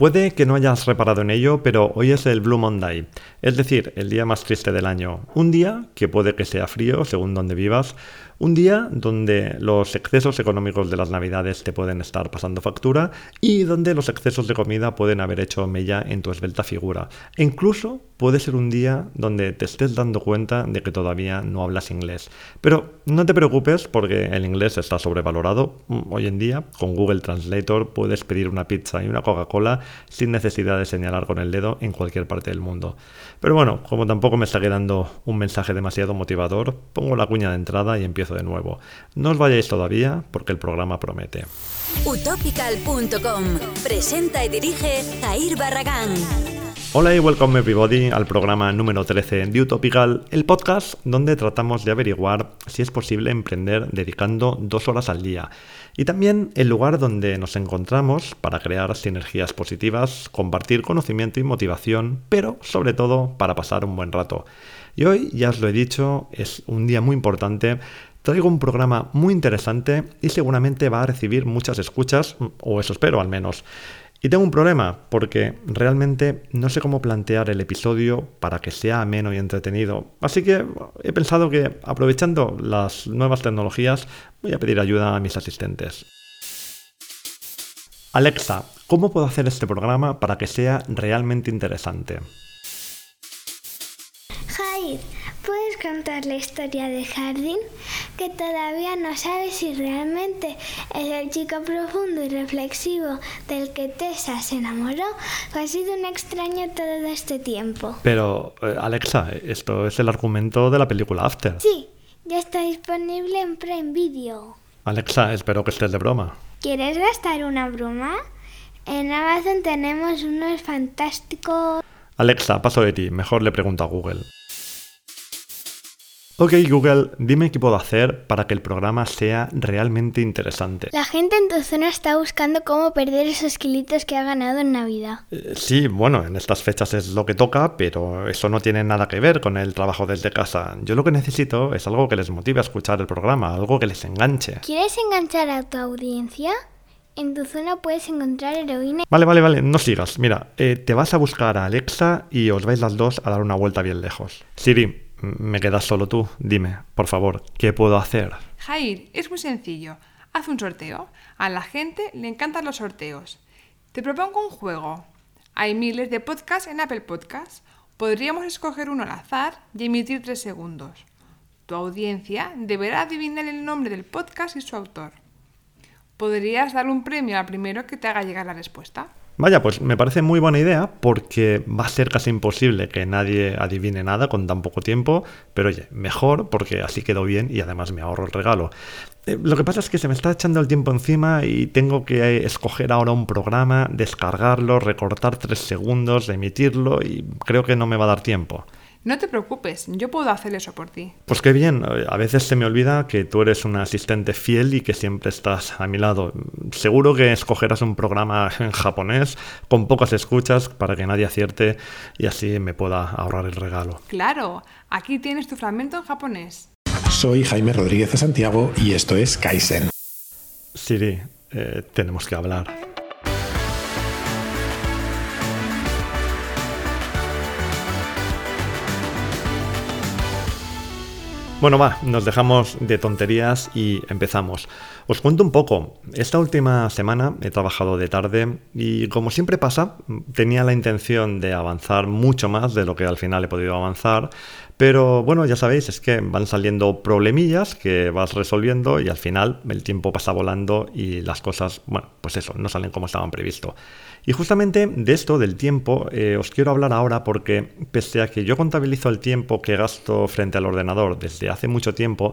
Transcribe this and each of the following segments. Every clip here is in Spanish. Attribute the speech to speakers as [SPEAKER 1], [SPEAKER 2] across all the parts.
[SPEAKER 1] Puede que no hayas reparado en ello, pero hoy es el Blue Monday, es decir, el día más triste del año. Un día que puede que sea frío, según donde vivas, un día donde los excesos económicos de las navidades te pueden estar pasando factura y donde los excesos de comida pueden haber hecho mella en tu esbelta figura. E incluso puede ser un día donde te estés dando cuenta de que todavía no hablas inglés. Pero no te preocupes porque el inglés está sobrevalorado. Hoy en día, con Google Translator puedes pedir una pizza y una Coca-Cola sin necesidad de señalar con el dedo en cualquier parte del mundo. Pero bueno, como tampoco me está quedando un mensaje demasiado motivador, pongo la cuña de entrada y empiezo de nuevo. No os vayáis todavía porque el programa promete.
[SPEAKER 2] Utopical.com presenta y dirige Jair Barragán.
[SPEAKER 1] Hola y welcome everybody al programa número 13 de Utopical, el podcast donde tratamos de averiguar si es posible emprender dedicando dos horas al día. Y también el lugar donde nos encontramos para crear sinergias positivas, compartir conocimiento y motivación, pero sobre todo para pasar un buen rato. Y hoy, ya os lo he dicho, es un día muy importante Traigo un programa muy interesante y seguramente va a recibir muchas escuchas, o eso espero al menos. Y tengo un problema, porque realmente no sé cómo plantear el episodio para que sea ameno y entretenido. Así que he pensado que, aprovechando las nuevas tecnologías, voy a pedir ayuda a mis asistentes. Alexa, ¿cómo puedo hacer este programa para que sea realmente interesante?
[SPEAKER 3] ¿Puedes contar la historia de Jardín? Que todavía no sabes si realmente es el chico profundo y reflexivo del que Tessa se enamoró o ha sido un extraño todo este tiempo.
[SPEAKER 1] Pero, eh, Alexa, esto es el argumento de la película After.
[SPEAKER 3] Sí, ya está disponible en Prime Video.
[SPEAKER 1] Alexa, espero que estés de broma.
[SPEAKER 3] ¿Quieres gastar una broma? En Amazon tenemos unos fantásticos...
[SPEAKER 1] Alexa, paso de ti, mejor le pregunto a Google. Ok Google, dime qué puedo hacer para que el programa sea realmente interesante.
[SPEAKER 3] La gente en tu zona está buscando cómo perder esos kilitos que ha ganado en Navidad.
[SPEAKER 1] Eh, sí, bueno, en estas fechas es lo que toca, pero eso no tiene nada que ver con el trabajo desde casa. Yo lo que necesito es algo que les motive a escuchar el programa, algo que les enganche.
[SPEAKER 3] ¿Quieres enganchar a tu audiencia? En tu zona puedes encontrar heroína.
[SPEAKER 1] Vale, vale, vale, no sigas. Mira, eh, te vas a buscar a Alexa y os vais las dos a dar una vuelta bien lejos. Siri, me quedas solo tú. Dime, por favor, ¿qué puedo hacer?
[SPEAKER 4] Jair, es muy sencillo. Haz un sorteo. A la gente le encantan los sorteos. Te propongo un juego. Hay miles de podcasts en Apple Podcasts. Podríamos escoger uno al azar y emitir tres segundos. Tu audiencia deberá adivinar el nombre del podcast y su autor. Podrías dar un premio al primero que te haga llegar la respuesta.
[SPEAKER 1] Vaya, pues me parece muy buena idea porque va a ser casi imposible que nadie adivine nada con tan poco tiempo, pero oye, mejor porque así quedó bien y además me ahorro el regalo. Eh, lo que pasa es que se me está echando el tiempo encima y tengo que escoger ahora un programa, descargarlo, recortar tres segundos, emitirlo y creo que no me va a dar tiempo.
[SPEAKER 4] No te preocupes, yo puedo hacer eso por ti.
[SPEAKER 1] Pues qué bien, a veces se me olvida que tú eres un asistente fiel y que siempre estás a mi lado. Seguro que escogerás un programa en japonés con pocas escuchas para que nadie acierte y así me pueda ahorrar el regalo.
[SPEAKER 4] Claro, aquí tienes tu fragmento en japonés.
[SPEAKER 5] Soy Jaime Rodríguez de Santiago y esto es Kaizen.
[SPEAKER 1] Siri, eh, tenemos que hablar. Bueno, va, nos dejamos de tonterías y empezamos. Os cuento un poco. Esta última semana he trabajado de tarde y como siempre pasa, tenía la intención de avanzar mucho más de lo que al final he podido avanzar, pero bueno, ya sabéis, es que van saliendo problemillas que vas resolviendo y al final el tiempo pasa volando y las cosas, bueno, pues eso, no salen como estaban previsto. Y justamente de esto, del tiempo, eh, os quiero hablar ahora porque pese a que yo contabilizo el tiempo que gasto frente al ordenador desde hace mucho tiempo,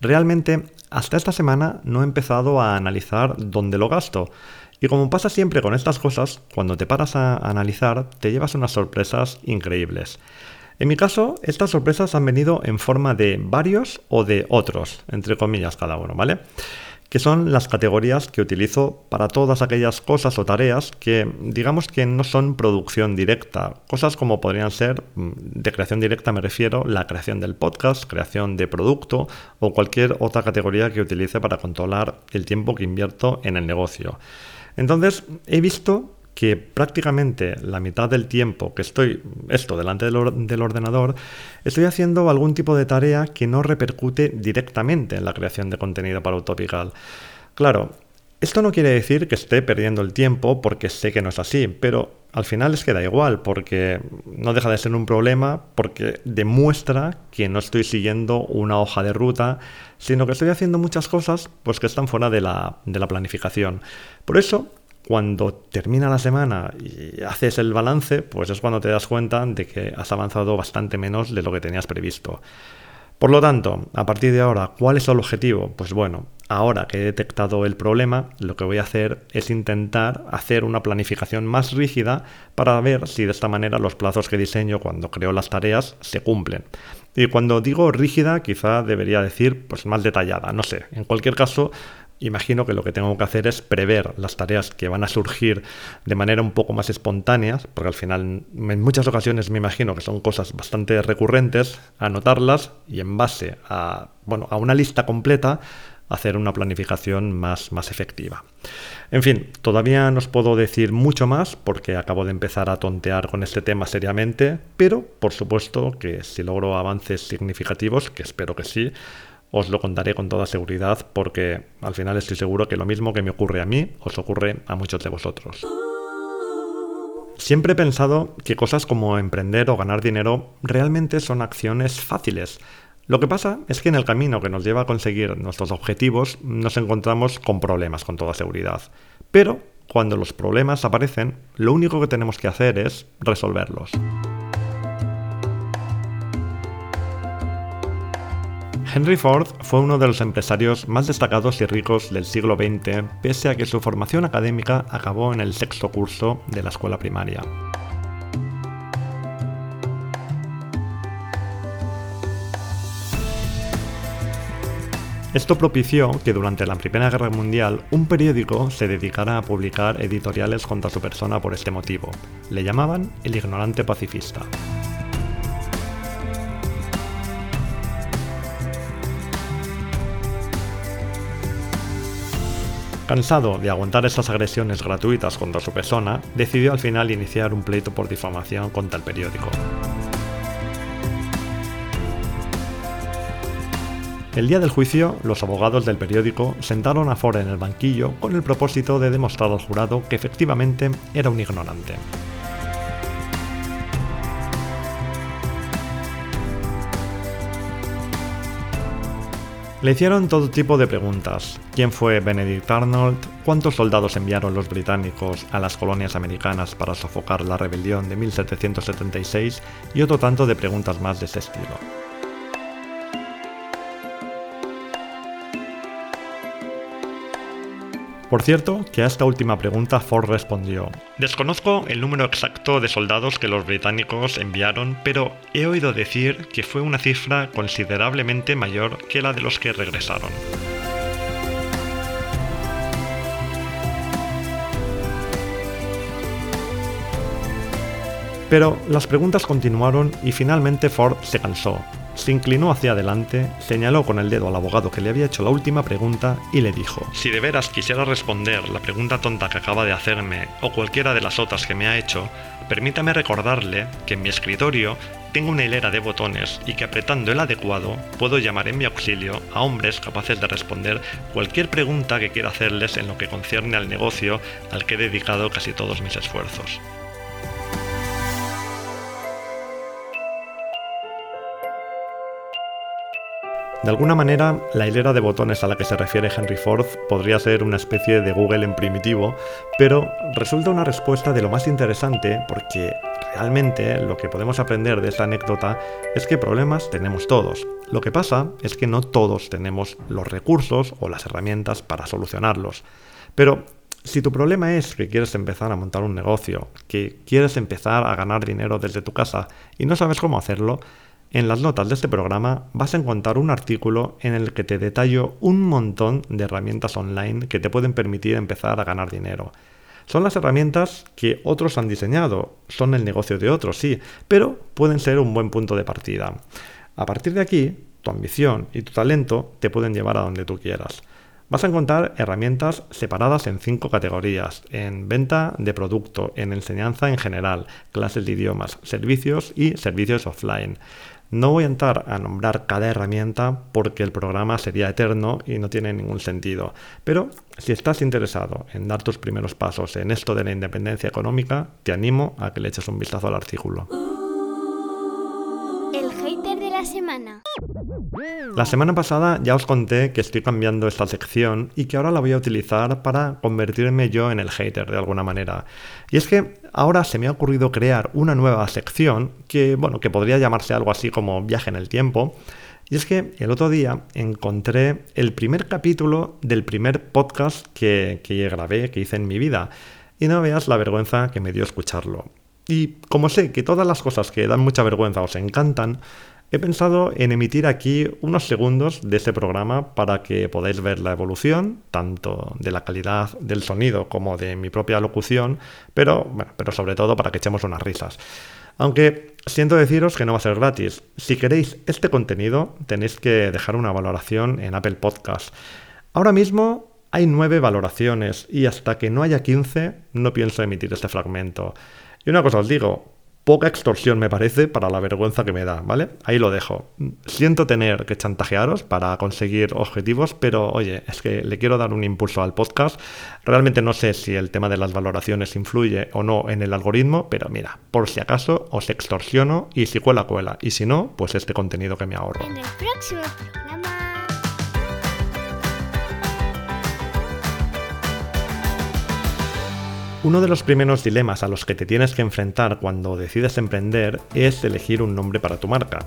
[SPEAKER 1] realmente hasta esta semana no he empezado a analizar dónde lo gasto. Y como pasa siempre con estas cosas, cuando te paras a analizar, te llevas unas sorpresas increíbles. En mi caso, estas sorpresas han venido en forma de varios o de otros, entre comillas cada uno, ¿vale? que son las categorías que utilizo para todas aquellas cosas o tareas que digamos que no son producción directa. Cosas como podrían ser, mm, de creación directa me refiero, la creación del podcast, creación de producto o cualquier otra categoría que utilice para controlar el tiempo que invierto en el negocio. Entonces, he visto que prácticamente la mitad del tiempo que estoy esto delante del, ordenador, estoy haciendo algún tipo de tarea que no repercute directamente en la creación de contenido para Utopical. Claro, esto no quiere decir que esté perdiendo el tiempo porque sé que no es así, pero al final es que da igual porque no deja de ser un problema porque demuestra que no estoy siguiendo una hoja de ruta, sino que estoy haciendo muchas cosas pues que están fuera de la, de la planificación. Por eso, cuando termina la semana y haces el balance, pues es cuando te das cuenta de que has avanzado bastante menos de lo que tenías previsto. Por lo tanto, a partir de ahora, ¿cuál es el objetivo? Pues bueno, ahora que he detectado el problema, lo que voy a hacer es intentar hacer una planificación más rígida para ver si de esta manera los plazos que diseño cuando creo las tareas se cumplen. Y cuando digo rígida, quizá debería decir pues más detallada, no sé. En cualquier caso, imagino que lo que tengo que hacer es prever las tareas que van a surgir de manera un poco más espontánea, porque al final en muchas ocasiones me imagino que son cosas bastante recurrentes, anotarlas y en base a, bueno, a una lista completa hacer una planificación más, más efectiva. En fin, todavía no os puedo decir mucho más porque acabo de empezar a tontear con este tema seriamente, pero por supuesto que si logro avances significativos, que espero que sí, os lo contaré con toda seguridad porque al final estoy seguro que lo mismo que me ocurre a mí os ocurre a muchos de vosotros. Siempre he pensado que cosas como emprender o ganar dinero realmente son acciones fáciles. Lo que pasa es que en el camino que nos lleva a conseguir nuestros objetivos nos encontramos con problemas con toda seguridad. Pero cuando los problemas aparecen, lo único que tenemos que hacer es resolverlos. Henry Ford fue uno de los empresarios más destacados y ricos del siglo XX, pese a que su formación académica acabó en el sexto curso de la escuela primaria. Esto propició que durante la Primera Guerra Mundial un periódico se dedicara a publicar editoriales contra su persona por este motivo. Le llamaban el ignorante pacifista. Cansado de aguantar estas agresiones gratuitas contra su persona, decidió al final iniciar un pleito por difamación contra el periódico. El día del juicio, los abogados del periódico sentaron a Ford en el banquillo con el propósito de demostrar al jurado que efectivamente era un ignorante. Le hicieron todo tipo de preguntas. ¿Quién fue Benedict Arnold? ¿Cuántos soldados enviaron los británicos a las colonias americanas para sofocar la rebelión de 1776? Y otro tanto de preguntas más de ese estilo. Por cierto, que a esta última pregunta Ford respondió, Desconozco el número exacto de soldados que los británicos enviaron, pero he oído decir que fue una cifra considerablemente mayor que la de los que regresaron. Pero las preguntas continuaron y finalmente Ford se cansó se inclinó hacia adelante, señaló con el dedo al abogado que le había hecho la última pregunta y le dijo, Si de veras quisiera responder la pregunta tonta que acaba de hacerme o cualquiera de las otras que me ha hecho, permítame recordarle que en mi escritorio tengo una hilera de botones y que apretando el adecuado puedo llamar en mi auxilio a hombres capaces de responder cualquier pregunta que quiera hacerles en lo que concierne al negocio al que he dedicado casi todos mis esfuerzos. De alguna manera, la hilera de botones a la que se refiere Henry Ford podría ser una especie de Google en primitivo, pero resulta una respuesta de lo más interesante porque realmente lo que podemos aprender de esta anécdota es que problemas tenemos todos. Lo que pasa es que no todos tenemos los recursos o las herramientas para solucionarlos. Pero si tu problema es que quieres empezar a montar un negocio, que quieres empezar a ganar dinero desde tu casa y no sabes cómo hacerlo, en las notas de este programa vas a encontrar un artículo en el que te detallo un montón de herramientas online que te pueden permitir empezar a ganar dinero. Son las herramientas que otros han diseñado, son el negocio de otros, sí, pero pueden ser un buen punto de partida. A partir de aquí, tu ambición y tu talento te pueden llevar a donde tú quieras. Vas a encontrar herramientas separadas en cinco categorías, en venta de producto, en enseñanza en general, clases de idiomas, servicios y servicios offline. No voy a entrar a nombrar cada herramienta porque el programa sería eterno y no tiene ningún sentido. Pero si estás interesado en dar tus primeros pasos en esto de la independencia económica, te animo a que le eches un vistazo al artículo
[SPEAKER 3] semana.
[SPEAKER 1] La semana pasada ya os conté que estoy cambiando esta sección y que ahora la voy a utilizar para convertirme yo en el hater de alguna manera. Y es que ahora se me ha ocurrido crear una nueva sección que, bueno, que podría llamarse algo así como viaje en el tiempo. Y es que el otro día encontré el primer capítulo del primer podcast que, que grabé, que hice en mi vida. Y no veas la vergüenza que me dio escucharlo. Y como sé que todas las cosas que dan mucha vergüenza os encantan, He pensado en emitir aquí unos segundos de ese programa para que podáis ver la evolución, tanto de la calidad del sonido como de mi propia locución, pero, pero sobre todo para que echemos unas risas. Aunque siento deciros que no va a ser gratis. Si queréis este contenido, tenéis que dejar una valoración en Apple Podcast. Ahora mismo hay nueve valoraciones y hasta que no haya 15 no pienso emitir este fragmento. Y una cosa os digo, poca extorsión me parece para la vergüenza que me da, ¿vale? Ahí lo dejo. Siento tener que chantajearos para conseguir objetivos, pero oye, es que le quiero dar un impulso al podcast. Realmente no sé si el tema de las valoraciones influye o no en el algoritmo, pero mira, por si acaso os extorsiono y si cuela, cuela. Y si no, pues este contenido que me ahorro.
[SPEAKER 3] En el próximo
[SPEAKER 1] Uno de los primeros dilemas a los que te tienes que enfrentar cuando decides emprender es elegir un nombre para tu marca.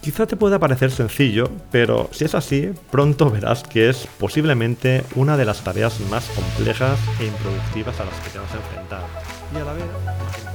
[SPEAKER 1] Quizá te pueda parecer sencillo, pero si es así, pronto verás que es posiblemente una de las tareas más complejas e improductivas a las que te vas a enfrentar.